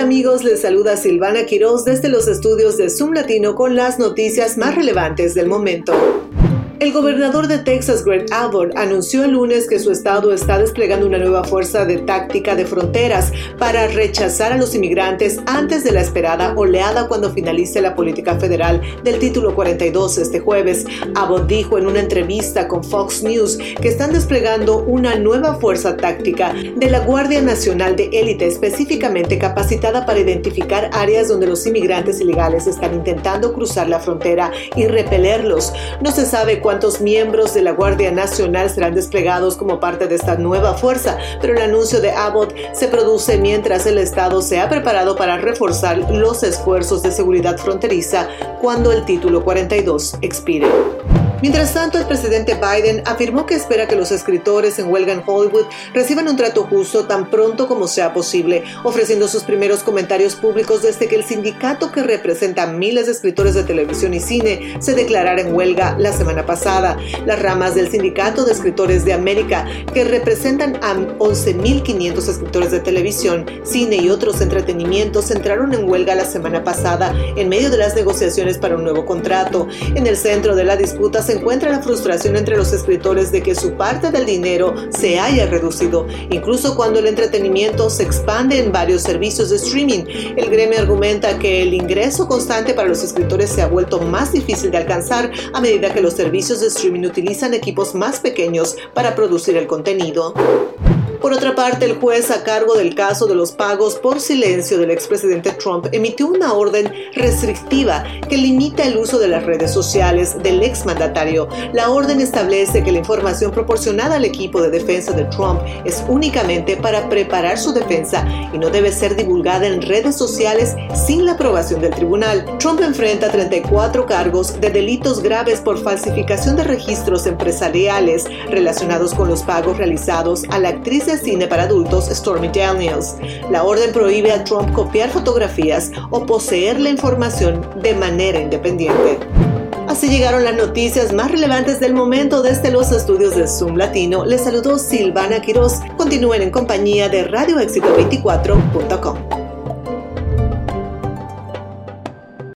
amigos? Les saluda Silvana Quiroz desde los estudios de Zoom Latino con las noticias más relevantes del momento. El gobernador de Texas, Greg Abbott, anunció el lunes que su estado está desplegando una nueva fuerza de táctica de fronteras para rechazar a los inmigrantes antes de la esperada oleada cuando finalice la política federal del título 42 este jueves. Abbott dijo en una entrevista con Fox News que están desplegando una nueva fuerza táctica de la Guardia Nacional de Élite específicamente capacitada para identificar áreas donde los inmigrantes ilegales están intentando cruzar la frontera y repelerlos. No se sabe cuándo cuántos miembros de la Guardia Nacional serán desplegados como parte de esta nueva fuerza, pero el anuncio de Abbott se produce mientras el Estado se ha preparado para reforzar los esfuerzos de seguridad fronteriza cuando el título 42 expire. Mientras tanto, el presidente Biden afirmó que espera que los escritores en huelga en Hollywood reciban un trato justo tan pronto como sea posible, ofreciendo sus primeros comentarios públicos desde que el sindicato que representa a miles de escritores de televisión y cine se declarara en huelga la semana pasada. Las ramas del Sindicato de Escritores de América, que representan a 11.500 escritores de televisión, cine y otros entretenimientos, entraron en huelga la semana pasada en medio de las negociaciones para un nuevo contrato. En el centro de la disputa se encuentra la frustración entre los escritores de que su parte del dinero se haya reducido, incluso cuando el entretenimiento se expande en varios servicios de streaming. El gremio argumenta que el ingreso constante para los escritores se ha vuelto más difícil de alcanzar a medida que los servicios de streaming utilizan equipos más pequeños para producir el contenido. Por otra parte, el juez a cargo del caso de los pagos por silencio del expresidente Trump emitió una orden restrictiva que limita el uso de las redes sociales del exmandatario. La orden establece que la información proporcionada al equipo de defensa de Trump es únicamente para preparar su defensa y no debe ser divulgada en redes sociales sin la aprobación del tribunal. Trump enfrenta 34 cargos de delitos graves por falsificación de registros empresariales relacionados con los pagos realizados a la actriz cine para adultos Stormy Daniels. La orden prohíbe a Trump copiar fotografías o poseer la información de manera independiente. Así llegaron las noticias más relevantes del momento desde los estudios de Zoom Latino. Les saludó Silvana Quiroz. Continúen en compañía de radioéxito24.com.